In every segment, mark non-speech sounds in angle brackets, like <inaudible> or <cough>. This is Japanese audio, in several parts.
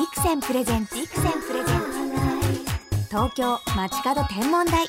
ビクセンプレゼンツビクセンプレゼンツ。東京街角天文台。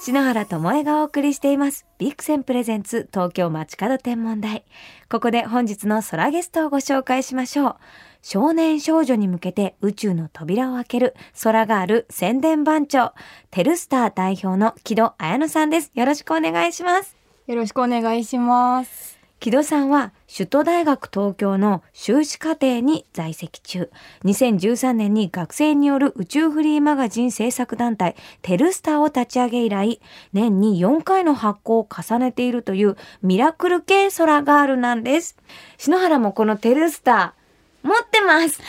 篠原智恵がお送りしています。ビクセンプレゼンツ東京街角天文台。ここで本日の空ゲストをご紹介しましょう。少年少女に向けて宇宙の扉を開ける空がある宣伝番長テルスター代表の木戸彩乃さんです。よろしくお願いします。よろしくお願いします。木戸さんは首都大学東京の修士課程に在籍中。2013年に学生による宇宙フリーマガジン制作団体テルスターを立ち上げ以来年に4回の発行を重ねているというミラクル系空ガールなんです。篠原もこのテルスター持ってます。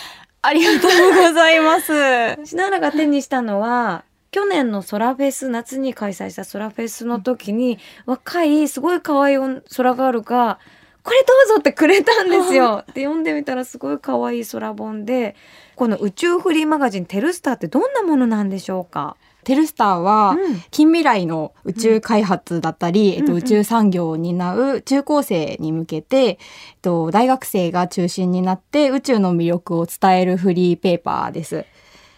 ありがとうございます。<laughs> 篠原が手にしたのは去年の空フェス夏に開催した空フェスの時に、若いすごい可愛い空ガールが「これどうぞ」ってくれたんですよ。で読んでみたらすごい可愛い空本でこの宇宙フリーマガジン「テルスター」ってどんなものなんでしょうか、テルスターは、うん。近未来の宇宙開発だったり、えっと、うん。うん宇宙産業を担う中高生に向けて、えっと、大学生が中心になって宇宙の魅力を伝えるフリーペーパーです。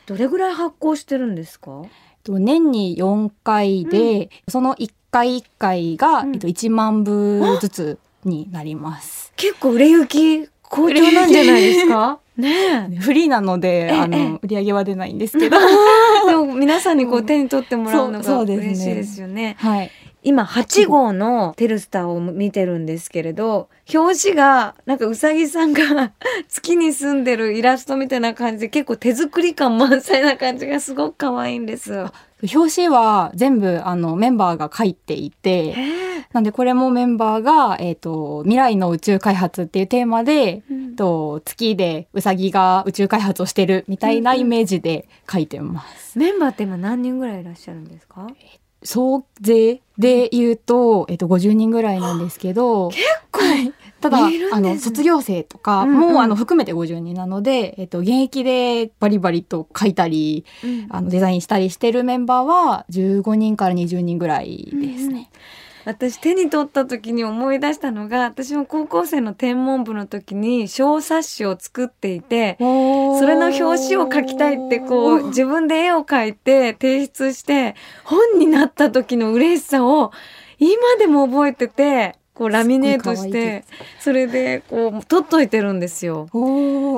どれぐらい発行してるんですか？えっと年に4回で、その1回1回が、うんえっと、1万部ずつになります。結構売れ行き好調なんじゃないですか？<laughs> ねえ。フリーなので、あええの、売り上げは出ないんですけど。でも皆さんにこう手に取ってもらうのが嬉しいですよね。はい。今8号のテルスターを見てるんですけれど表紙がなんかうさぎさんが <laughs> 月に住んでるイラストみたいな感じで結構手作り感満載な感じがすごく可愛いんです。表紙は全部あのメンバーが書いていて、なんでこれもメンバーが、えっ、と、未来の宇宙開発っていうテーマで、えっと月でウサギが宇宙開発をしてるみたいなイメージで書いてます。メンバーって今何人ぐらいいらっしゃるんですか？総勢で言うと、えっと、50人ぐらいなんですけど、結構、ただ、ね。あの、卒業生とかうんうん。も、あの、含めて50人なので、えっと、現役でバリバリと書いたり、あの、デザインしたりしてるメンバーは、15人から20人ぐらいですね。私手に取った時に思い出したのが私も高校生の天文部の時に小冊子を作っていてそそれの表紙を描きたいってこう自分で絵を描いて提出して本になった時の嬉しさを今でも覚えててこうラミネートしてそれでこう取っといてるんですよ。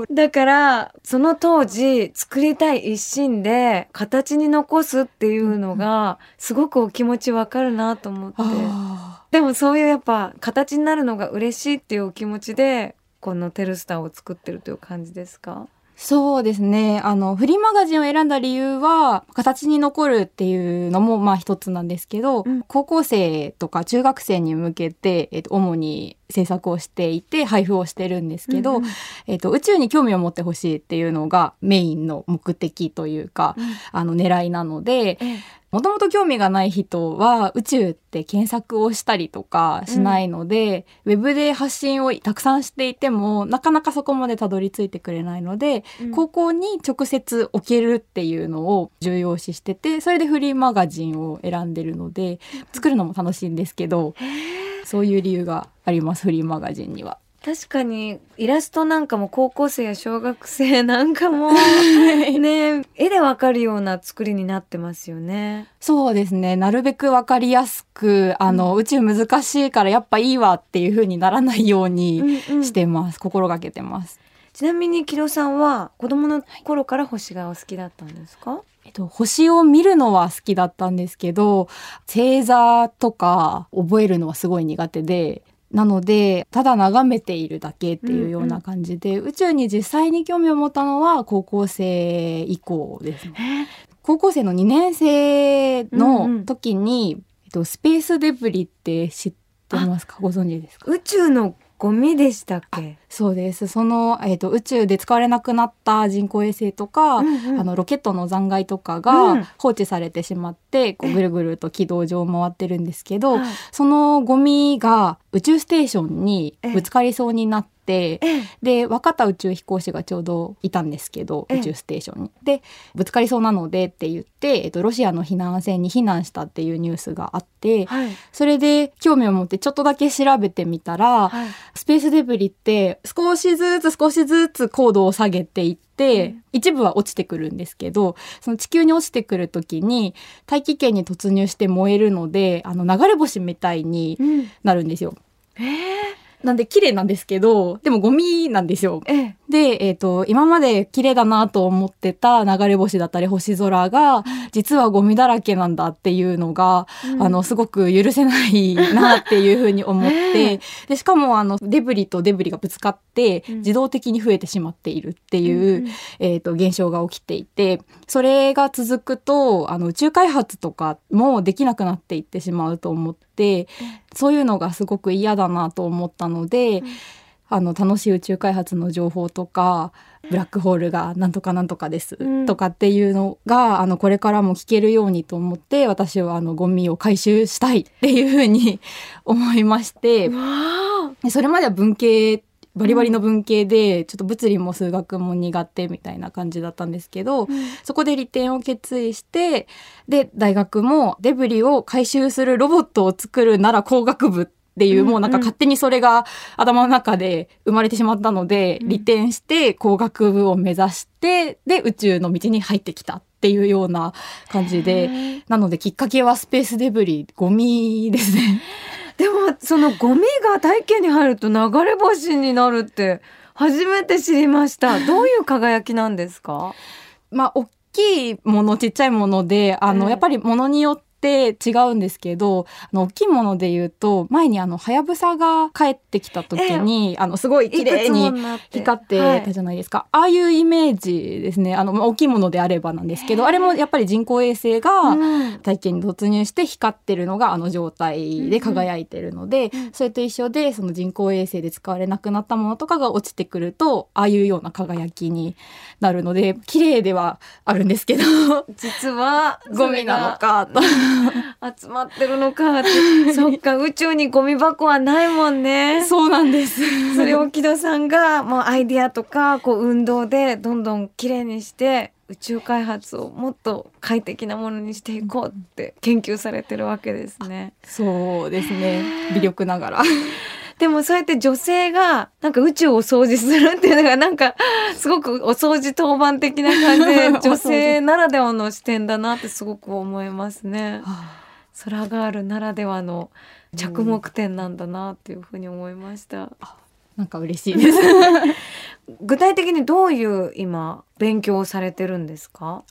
だからその当時作りたい一心で形に残すっていうのがすごくお気持ちわかるなと思って。あでもそういうやっぱ形になるのが嬉しいっていうお気持ちでこのテルスターを作ってるという感じですか？そうですね。あの、フリーマガジンを選んだ理由は、形に残るっていうのも、まあ一つなんですけど、うん高校生とか中学生に向けて、えっと、主に制作をしていて、配布をしてるんですけど、うんうん。えっと、宇宙に興味を持ってほしいっていうのがメインの目的というか、あの、狙いなので、ええ。もともと興味がない人は宇宙って検索をしたりとかしないので、ウェブで発信をたくさんしていてもなかなかそこまでたどり着いてくれないので、うん。高校に直接置けるっていうのを重要視しててそれでフリーマガジンを選んでるので作るのも楽しいんですけど、<laughs> そういう理由がありますフリーマガジンには。確かにイラストなんかも高校生や小学生 <laughs> なんかもね絵でわかるような作りになってますよね。そうですね。なるべくわかりやすく、あの、宇宙難しいからやっぱいいわっていう風にならないようにうんうんしてます。心がけてます。ちなみに木戸さんは子供の頃から星がお好きだったんですか、えっと、星を見るのは好きだったんですけど、星座とか覚えるのはすごい苦手で、なので、ただ眺めているだけっていうような感じで、宇宙に実際に興味を持ったのは高校生以降ですね。高校生の2年生うんうん。の時に、えっと、スペースデブリって知ってますか？ご存知ですか？宇宙のゴミでしたっけ？そうです。その、えっ、と、宇宙で使われなくなった人工衛星とか、うんうん。あの、ロケットの残骸とかうん。が放置されてしまって、こう、ぐるぐると軌道上を回ってるんですけど、はい。そのゴミが宇宙ステーションにぶつかりそうになって、ええ。で、若田宇宙飛行士がちょうどいたんですけど、ええ。宇宙ステーションに。で、ぶつかりそうなのでって言って、えっ、と、ロシアの避難船に避難したっていうニュースがあって、はい。それで興味を持ってちょっとだけ調べてみたら、はい。スペースデブリって少しずつ少しずつ高度を下げていって、うん一部は落ちてくるんですけどその地球に落ちてくる時に大気圏に突入して燃えるのであの流れ星みたいにうんなるんですよ。えーなんで綺麗なんですけどでもゴミなんですよ。ええで、えっと今まで綺麗だなと思ってた流れ星だったり星空が実はゴミだらけなんだっていうのが、あのすごく許せないなっていうふうに思っ <laughs> え。てでしかもあのデブリとデブリがぶつかってうん。自動的に増えてしまっているっていう、うんえー、と現象が起きていてそれが続くとあの宇宙開発とかもできなくなっていってしまうと思ってそういうのがすごく嫌だなと思ったので、うんあの楽しい宇宙開発の情報とかブラックホールがなんとかなんとかですうん。とかっていうのがあのこれからも聞けるようにと思って私はあのゴミを回収したいっていうふうに <laughs> 思いまして。それまでは文系バリバリの文系でちょっと物理も数学も苦手みたいな感じだったんですけど、そこで利点を決意してで大学もデブリを回収するロボットを作るなら工学部っていう、うんもうなんか勝手にそれが頭の中で生まれてしまったので、うん。利点して工学部を目指してで宇宙の道に入ってきたっていうような感じへでー。なのできっかけはスペースデブリゴミですね。<laughs> でもそのゴミが大気に入ると流れ星になるって初めて知りました。どういう輝きなんですか？<laughs> まあ大きいものちっちゃいものであの、ええやっぱりものによって違うんですけどあの大きいもので言うと前にあのはやぶさが帰ってきた時に、あのすごい綺麗に光ってたじゃないですか、ああいうイメージですね。あのまあ大きいものであればなんですけどあれもやっぱり人工衛星が、うん。体験に突入して光ってるのがあの状態で輝いてるので、うん。それと一緒でその人工衛星で使われなくなったものとかが落ちてくるとああいうような輝きになるので綺麗ではあるんですけど。<laughs> 実はゴミなのかと。<laughs> 集まってるのかって <laughs> そっか宇宙にゴミ箱はないもんねそうなんです。それを木戸さんがもうアイディアとかこう運動でどんどんきれいにして宇宙開発をもっと快適なものにしていこうって研究されてるわけですね。そうですね。微力ながら。でもそうやって女性がなんか宇宙を掃除するっていうのがなんかすごくお掃除当番的な感じで <laughs> 女性ならではの視点だなってすごく思いますね。空ガールならではの着目点なんだなっていうふうに思いました。なんか嬉しいです。<laughs> 具体的にどういう今勉強をされてるんですか？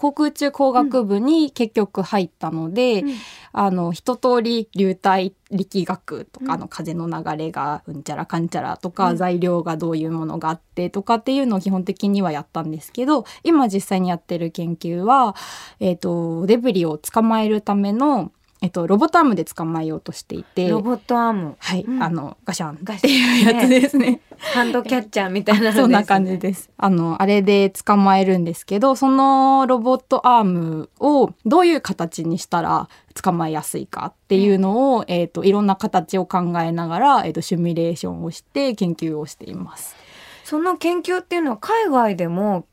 航空宇宙工学部に結局入ったので、あの一通り流体力学とか、の風の流れがうんちゃらかんちゃらとか、うん。材料がどういうものがあってとかっていうのを基本的にはやったんですけど今実際にやってる研究は、えー、とデブリを捕まえるための、えー、とロボットアームで捕まえようとしていて。ロボットアーム、はい、うんあのガシャンっていうやつですね。<laughs> ハンドキャッチャーみたいなねそんな感じです。あの、あれで捕まえるんですけど、そのロボットアームをどういう形にしたら捕まえやすいかっていうのを、えっ、と、いろんな形を考えながら、えっ、と、シミュレーションをして研究をしています。その研究っていうのは海外でも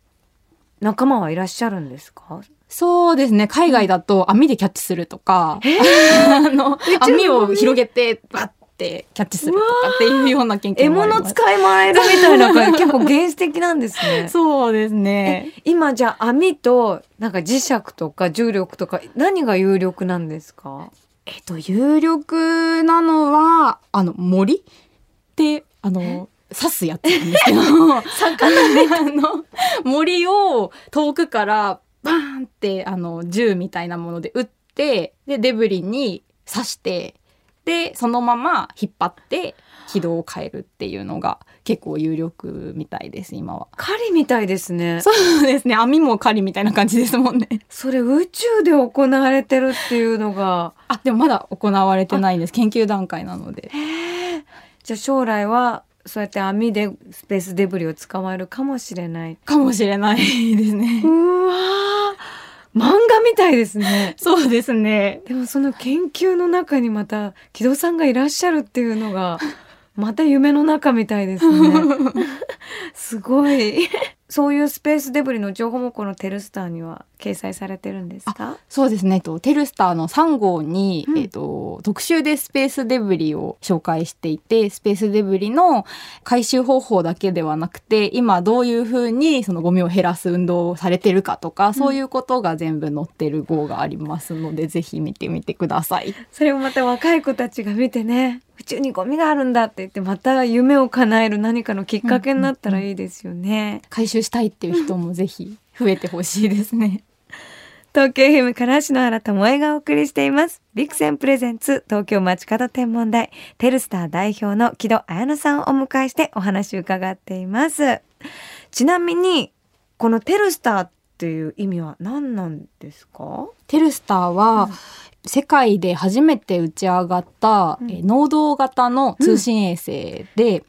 仲間はいらっしゃるんですか？そうですね。海外だと網でキャッチするとか、あの、宙網を広げて、バッてキャッチするとかっていうような研究獲もあります。物使い回るみたいな感じ <laughs> 結構原始的なんですね。そうですね。今じゃあ網となんか磁石とか重力とか何が有力なんですか？えっと、有力なのは、あの、森って、あの、刺すやつなんですけど、<laughs> <laughs> あの、森を遠くからバーンって、あの、銃みたいなもので撃って、で、デブリに刺して、で、そのまま引っ張って軌道を変えるっていうのが結構有力みたいです、今は。狩りみたいですね。そうですね。網も狩りみたいな感じですもんね。それ宇宙で行われてるっていうのが。あ、でもまだ行われてないんです。研究段階なので。へえ。じゃあ将来はそうやって網でスペースデブリを捕まえるかもしれない。かもしれないですね。うわー漫画みたいですね。<laughs> そうですね。でもその研究の中にまた木戸さんがいらっしゃるっていうのがまた夢の中みたいですね。<laughs> すごい。そういうスペースデブリの情報もこのテルスターには掲載されてるんですか？そうですね、と、テルスターの3号に、うん。えっと、特集でスペースデブリを紹介していてスペースデブリの回収方法だけではなくて今どういうふうにそのゴミを減らす運動をされてるかとか、そういうことが全部載ってる号がありますのでぜひ見てみてください。それをまた若い子たちが見てね宇宙にゴミがあるんだって言ってまた夢を叶える何かのきっかけになったらいいですよね。回収したいっていう人もぜひ増えてほしいですね。<laughs> 東京 FM から篠原智恵がお送りしています。ビクセンプレゼンツ東京街角天文台テルスター代表の木戸彩乃さんをお迎えしてお話を伺っています。ちなみにこのテルスターっていう意味は何なんですか？テルスターは、世界で初めて打ち上がった、うん。えー能動型の通信衛星で、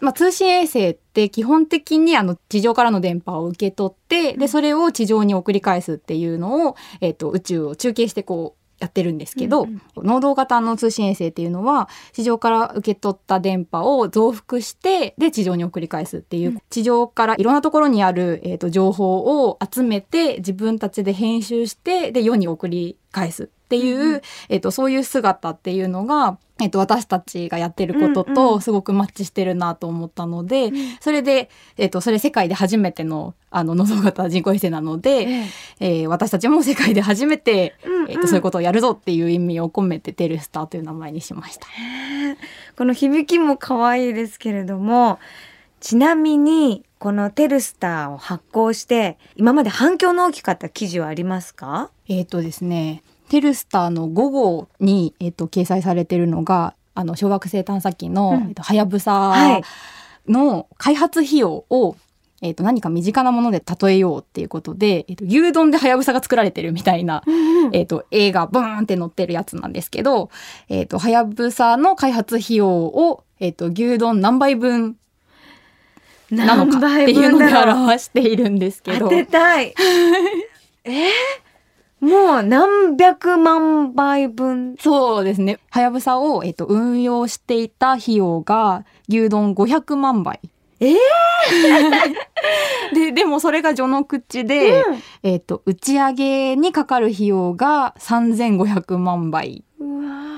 まあ、通信衛星って基本的にあの地上からの電波を受け取って、でそれを地上に送り返すっていうのを、えー、と宇宙を中継してこうやってるんですけど、うん能動型の通信衛星っていうのは地上から受け取った電波を増幅してで地上に送り返すっていう、うん。地上からいろんなところにある、えー、と情報を集めて自分たちで編集してで世に送り返すっていう、うんうん。えー、とそういう姿っていうのが、えー、と私たちがやってることうんうんとすごくマッチしてるなと思ったので、ん。それで、えー、とそれ世界で初めてのあの能動型人工衛星なので、ええ。ー私たちも世界で初めて、うんうん。えー、とそういうことをやるぞっていう意味を込めてテルスターという名前にしました。この響きも可愛いですけれどもちなみにこのテルスターを発行して今まで反響の大きかった記事はありますか？えっ、とですね、テルスターの5号に、えー、と掲載されてるのが、あの小惑星探査機の、うん。えーとはやぶはさい。の開発費用を、えー、と何か身近なもので例えようっていうことで、えー、と牛丼ではやぶさが作られてるみたいな、えー、と映画ブーンって載ってるやつなんですけど、えー、とはやぶさの開発費用を、えー、と牛丼何倍分なのかっていうので表しているんですけど。当。てたい。<laughs> えー？もう何百万倍分そうですね。はやぶさを、えっと、運用していた費用が牛丼500万倍。えー <laughs> で、でもそれが序の口で、うんえっと、打ち上げにかかる費用が3500万倍。うわー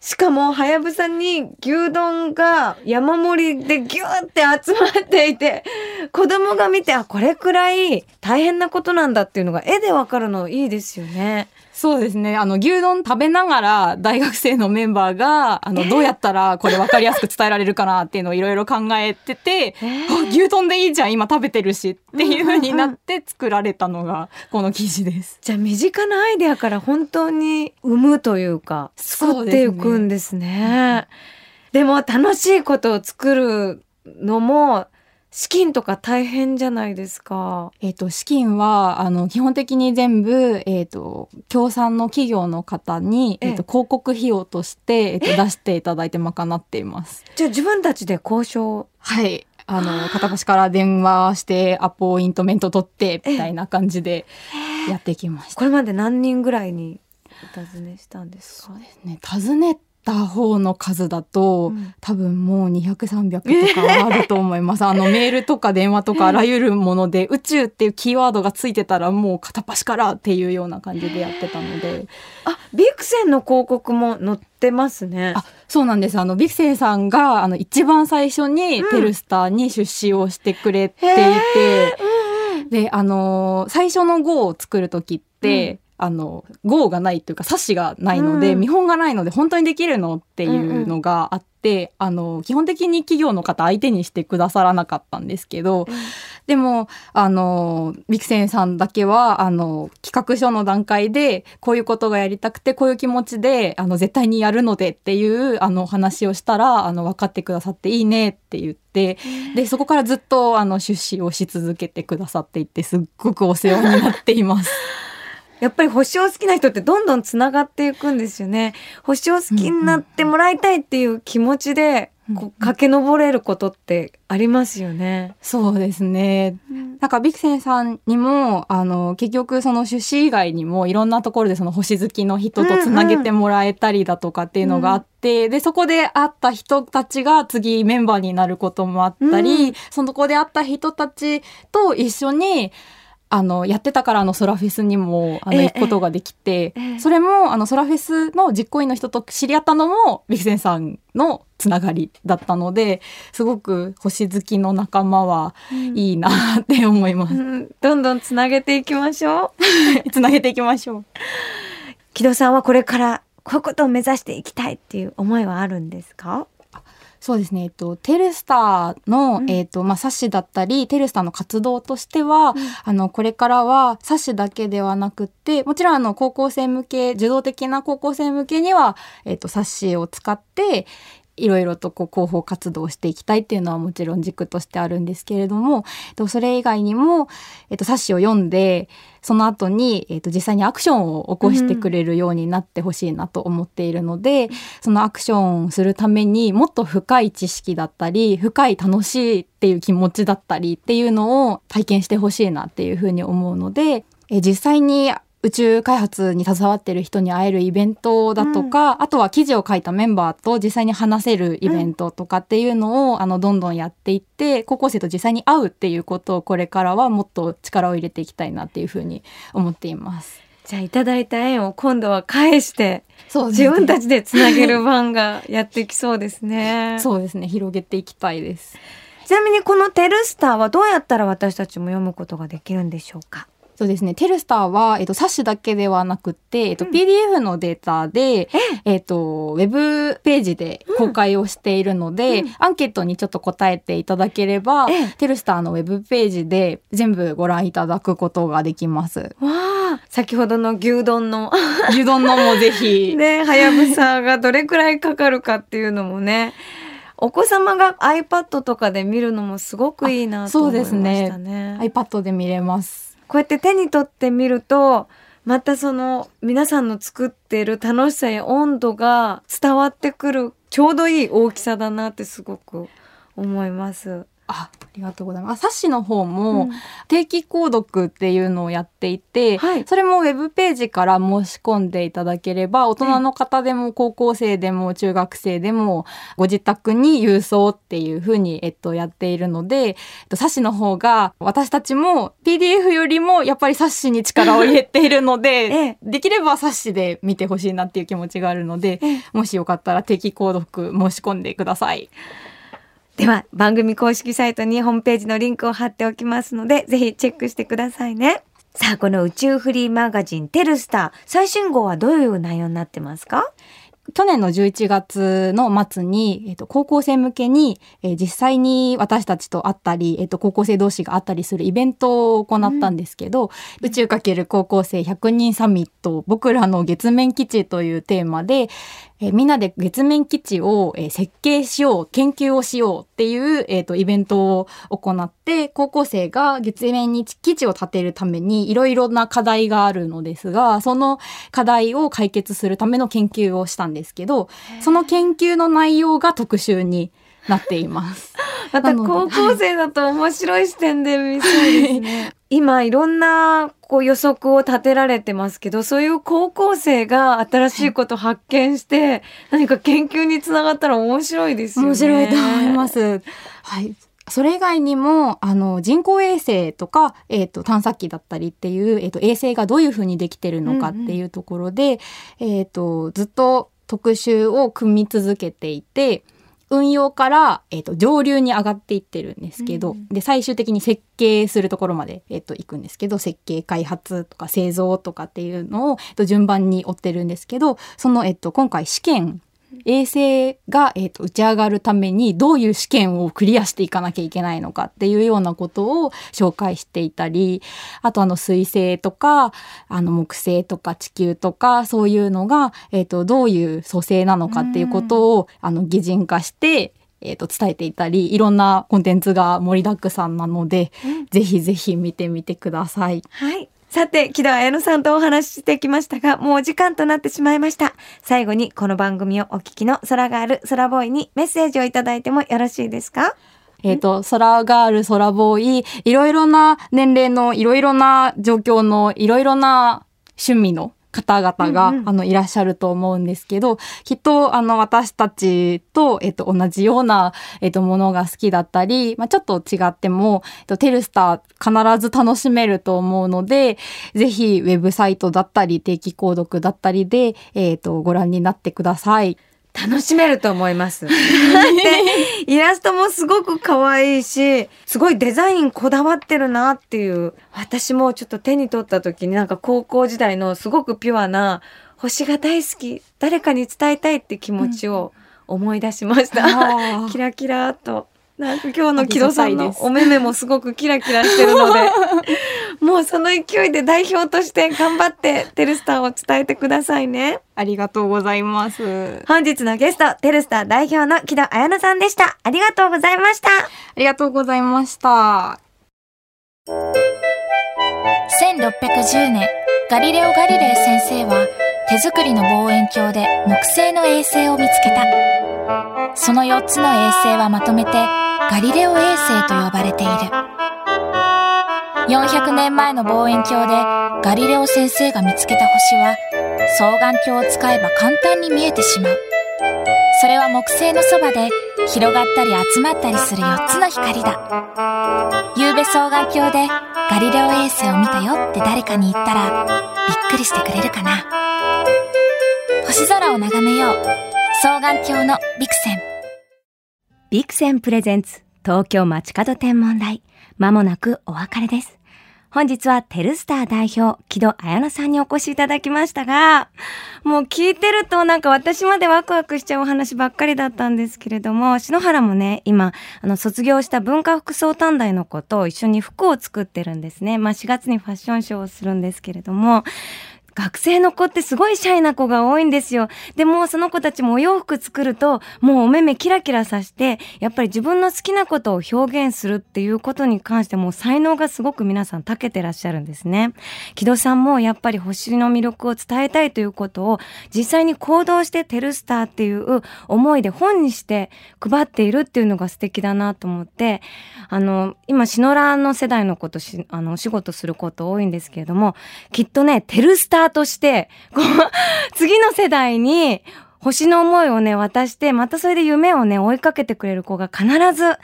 しかもはやぶさに牛丼が山盛りでギューって集まっていて子供が見てあこれくらい大変なことなんだっていうのが絵でわかるのいいですよね。そうですね。あの、牛丼食べながら大学生のメンバーが、あの、どうやったらこれ分かりやすく伝えられるかなっていうのをいろいろ考えてて、えあ牛丼でいいじゃん今食べてるしっていう風になって作られたのがこの記事です。じゃあ身近なアイデアから本当に生むというか作っていくんですね。でも楽しいことを作るのも資金とか大変じゃないですか。えっ、と、資金は、あの、基本的に全部、えっ、と、協賛の企業の方に、えええっ、と、広告費用として、えっ、と、出していただいて賄っています。じゃあ自分たちで交渉？はい。あの、片端から電話して、アポイントメント取って、みたいな感じでやってきました。これまで何人ぐらいにお尋ねしたんですか？ね、尋ねた方の数だと、うん多分もう200、300とかはあると思います。あのメールとか電話とかあらゆるもので、宇宙っていうキーワードがついてたらもう片っ端からっていうような感じでやってたので。あビクセンの広告も載ってますね。あ、そうなんです。あの、ビクセンさんが、あの、一番最初にうんテルスターに出資をしてくれていへて、うんうんで、あのー最初の号を作る時って、あの、号がないというか、冊子がないので、うん。見本がないので、本当にできるのっていうのがあって、あの、基本的に企業の方相手にしてくださらなかったんですけど、でも、あの、ビクセンさんだけは、あの、企画書の段階で、こういうことがやりたくて、こういう気持ちで、あの、絶対にやるのでっていう、あの、話をしたら、あの、分かってくださっていいねって言って、で、そこからずっと、あの、出資をし続けてくださっていて、すっごくお世話になっています。<laughs> やっぱり星を好きな人ってどんどんつながっていくんですよね。星を好きになってもらいたいっていう気持ちでこう駆け上れることってありますよね。そうですね。なんかビクセンさんにもあの結局その出資以外にもいろんなところでその星好きの人とつなげてもらえたりだとかっていうのがあって、うんうん、でそこで会った人たちが次メンバーになることもあったり、うん、そのこで会った人たちと一緒にあのやってたからあのソラフェスにもあの行くことができて、それもあのソラフェスの実行委員の人と知り合ったのもビクセンさんのつながりだったのですごく星好きの仲間はいいなって思います、うんうん、どんどんつなげていきましょう。<laughs> つなげていきましょう。木戸さんはこれからこういうことを目指していきたいっていう思いはあるんですか？そうですね、えっと、テルスターの、うん、えっとまあ、冊子だったりテルスターの活動としては、うん、あのこれからは冊子だけではなくってもちろんあの高校生向け受動的な高校生向けには、えっと、冊子を使っていろいろとこう広報活動をしていきたいっていうのはもちろん軸としてあるんですけれども、それ以外にも、えっと、冊子を読んでその後に、えっと、実際にアクションを起こしてくれるようになってほしいなと思っているので、うん、そのアクションをするためにもっと深い知識だったり深い楽しいっていう気持ちだったりっていうのを体験してほしいなっていうふうに思うので実際に宇宙開発に携わってる人に会えるイベントだとか、うん、あとは記事を書いたメンバーと実際に話せるイベントとかっていうのを、うん、あのどんどんやっていって高校生と実際に会うっていうことをこれからはもっと力を入れていきたいなっていうふうに思っています。じゃあいただいた縁を今度は返してそう、ね、自分たちでつなげる番がやってきそうですね。<laughs> そうですね広げていきたいです。ちなみにこのテルスターはどうやったら私たちも読むことができるんでしょうか？そうですね。テルスターは、えっと、冊子だけではなくて、えっと、PDF のデータで、えっと、ウェブページで公開をしているので、うん、アンケートにちょっと答えていただければ、テルスターのウェブページで全部ご覧いただくことができます。わあ、先ほどの牛丼の。牛丼のもぜひ。<laughs> ね、はやぶさがどれくらいかかるかっていうのもね。お子様が iPad とかで見るのもすごくいいなと思いましたね。そうですね。iPad で見れます。こうやって手に取ってみるとまたその皆さんの作ってる楽しさや温度が伝わってくるちょうどいい大きさだなってすごく思います。あありがとうございます。冊子の方も定期購読っていうのをやっていて、うん、それもウェブページから申し込んでいただければ、大人の方でも高校生でも中学生でもご自宅に郵送っていうふうに、えっと、やっているので、えっと、冊子の方が私たちも PDF よりもやっぱり冊子に力を入れているので、<laughs> ええ、できれば冊子で見てほしいなっていう気持ちがあるので、え、もしよかったら定期購読申し込んでください。では番組公式サイトにホームページのリンクを貼っておきますのでぜひチェックしてくださいね。さあこの宇宙フリーマガジンテルスター。最新号はどういう内容になってますか？去年の11月の末に、えっと、高校生向けに、えー、実際に私たちと会ったり、えっと、高校生同士が会ったりするイベントを行ったんですけど、うん、宇宙かける高校生100人サミット僕らの月面基地というテーマで、えー、みんなで月面基地を、えー、設計しよう研究をしようっていう、えーと、イベントを行って高校生が月面に基地を建てるためにいろいろな課題があるのですがその課題を解決するための研究をしたんですけどその研究の内容が特集になっています。<laughs> また高校生だと面白い視点で見そうですね。<laughs> 今いろんなこう予測を立てられてますけどそういう高校生が新しいこと発見して、何か研究につながったら面白いですよね。面白いと思います。はい。それ以外にもあの人工衛星とか、えーと、探査機だったりっていう、えーと、衛星がどういうふうにできてるのかっていうところで、うんうん、えーとずっと特集を組み続けていて運用から、えーと、上流に上がっていってるんですけど、うん、で最終的に設計するところまで、えーと、行くんですけど設計開発とか製造とかっていうのを、えーと順番に追ってるんですけどその、えー、と今回試験衛星が、えーと、打ち上がるためにどういう試験をクリアしていかなきゃいけないのかっていうようなことを紹介していたりあとあの水星とかあの木星とか地球とかそういうのが、えーと、どういう組成なのかっていうことをあの擬人化してえーと、伝えていたりいろんなコンテンツが盛りだくさんなので、うん、ぜひぜひ見てみてください。はいさて、木戸彩乃さんとお話ししてきましたが、もうお時間となってしまいました。最後にこの番組をお聞きの空がある空ボーイにメッセージをいただいてもよろしいですか？えっ、と、空ガール、空ボーイ、いろいろな年齢の、いろいろな状況の、いろいろな趣味の方々が、うんうんあの、いらっしゃると思うんですけど、きっと、あの、私たちと、えっ、と、同じような、えっ、と、ものが好きだったり、まあ、ちょっと違っても、えっと、テルスター必ず楽しめると思うので、ぜひ、ウェブサイトだったり、定期購読だったりで、えっ、と、ご覧になってください。楽しめると思います。<laughs> イラストもすごく可愛いし、すごいデザインこだわってるなっていう。私もちょっと手に取った時になんか高校時代のすごくピュアな星が大好き、誰かに伝えたいって気持ちを思い出しました。あー <laughs> キラキラっと。なんか今日の木戸さんのお目目もすごくキラキラしてるので、<laughs> もうその勢いで代表として頑張ってテルスターを伝えてくださいね。ありがとうございます。本日のゲスト、テルスター代表の木戸彩乃さんでした。ありがとうございました。ありがとうございました。1610年ガリレオ・ガリレイ先生は手作りの望遠鏡で木星の衛星を見つけたその4つの衛星はまとめてガリレオ衛星と呼ばれている。400年前の望遠鏡でガリレオ先生が見つけた星は双眼鏡を使えば簡単に見えてしまう。それは木星のそばで広がったり集まったりする4つの光だ。夕べ双眼鏡でガリレオ衛星を見たよって誰かに言ったらびっくりしてくれるかな。星空を眺めよう。双眼鏡のビクセン。ビクセンプレゼンツ東京街角天文台。まもなくお別れです。本日はテルスター代表、木戸彩乃さんにお越しいただきましたが、もう聞いてるとなんか私までワクワクしちゃうお話ばっかりだったんですけれども、篠原もね、今、あの、卒業した文化服装短大の子と一緒に服を作ってるんですね。まあ4月にファッションショーをするんですけれども、学生の子ってすごいシャイな子が多いんですよ。でもその子たちもお洋服作るともうお目目キラキラさしてやっぱり自分の好きなことを表現するっていうことに関しても才能がすごく皆さん長けてらっしゃるんですね。木戸さんもやっぱり星の魅力を伝えたいということを実際に行動してテルスターっていう思いで本にして配っているっていうのが素敵だなと思ってあの今シノラの世代のことしあのお仕事すること多いんですけれどもきっとねテルスターとしてこう <laughs> 次の世代に星の思いをね、渡して、またそれで夢をね、追いかけてくれる子が必ず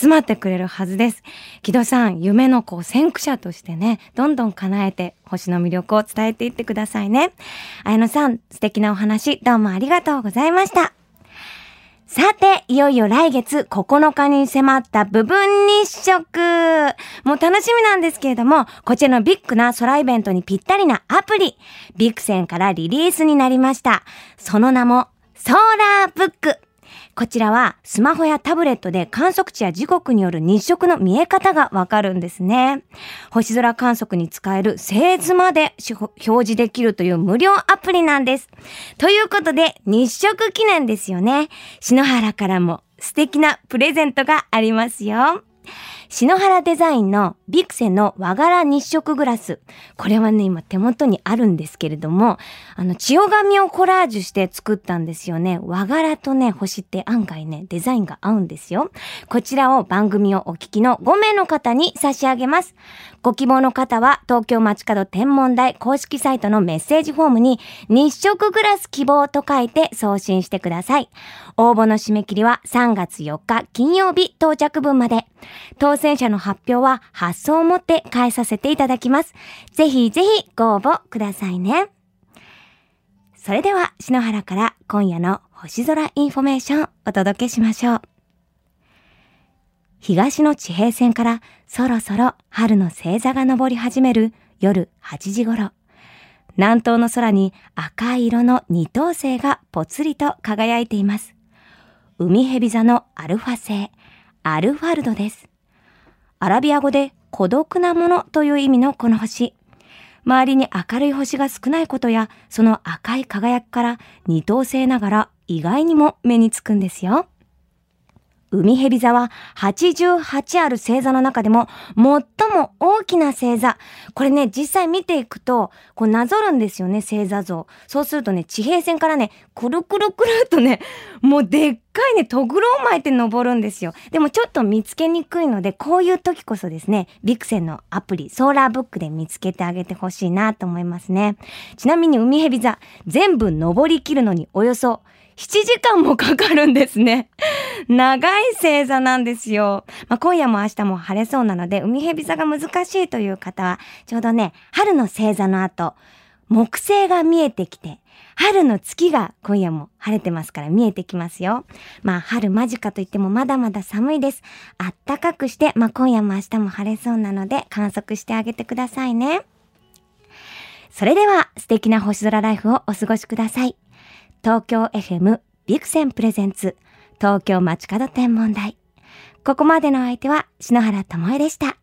集まってくれるはずです。木戸さん、夢の子先駆者としてね、どんどん叶えて、星の魅力を伝えていってくださいね。綾野さん、素敵なお話、どうもありがとうございました。さて、いよいよ来月9日に迫った部分日食。もう楽しみなんですけれども、こちらのビッグな空イベントにぴったりなアプリ、ビクセンからリリースになりました。その名も、ソーラーブック。こちらはスマホやタブレットで観測値や時刻による日食の見え方がわかるんですね。星空観測に使える製図まで表示できるという無料アプリなんです。ということで日食記念ですよね。篠原からも素敵なプレゼントがありますよ。篠原デザインのビクセの和柄日食グラス。これはね、今手元にあるんですけれども、あの、千代紙をコラージュして作ったんですよね。和柄とね、星って案外ね、デザインが合うんですよ。こちらを番組をお聞きの5名の方に差し上げます。ご希望の方は、東京街角天文台公式サイトのメッセージフォームに、日食グラス希望と書いて送信してください。応募の締め切りは3月4日金曜日到着分まで。当選者の発表は発送をもって代えさせていただきます。ぜひぜひご応募くださいね。それでは、篠原から今夜の星空インフォメーションお届けしましょう。東の地平線からそろそろ春の星座が昇り始める夜8時頃。南東の空に赤い色の二等星がぽつりと輝いています。海蛇座のアルファ星、アルファルドです。アラビア語で孤独なものという意味のこの星。周りに明るい星が少ないことや、その赤い輝きから二等星ながら意外にも目につくんですよ。海蛇座は88ある星座の中でも最も大きな星座。これね、実際見ていくと、こうなぞるんですよね、星座像。そうするとね、地平線からね、くるくるくるっとね、もうでっかいね、とぐろを巻いて登るんですよ。でもちょっと見つけにくいので、こういう時こそですね、ビクセンのアプリ、ソーラーブックで見つけてあげてほしいなと思いますね。ちなみに海蛇座、全部登りきるのにおよそ7時間もかかるんですね。長い星座なんですよ。まあ、今夜も明日も晴れそうなので、海蛇座が難しいという方は、ちょうどね、春の星座の後、木星が見えてきて、春の月が今夜も晴れてますから見えてきますよ。まあ春間近といってもまだまだ寒いです。あったかくして、まあ今夜も明日も晴れそうなので観測してあげてくださいね。それでは素敵な星空ライフをお過ごしください。東京 FM ビクセンプレゼンツ東京街角天文台。ここまでの相手は篠原智恵でした。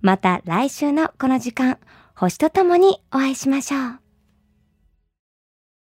また来週のこの時間、星とともにお会いしましょう。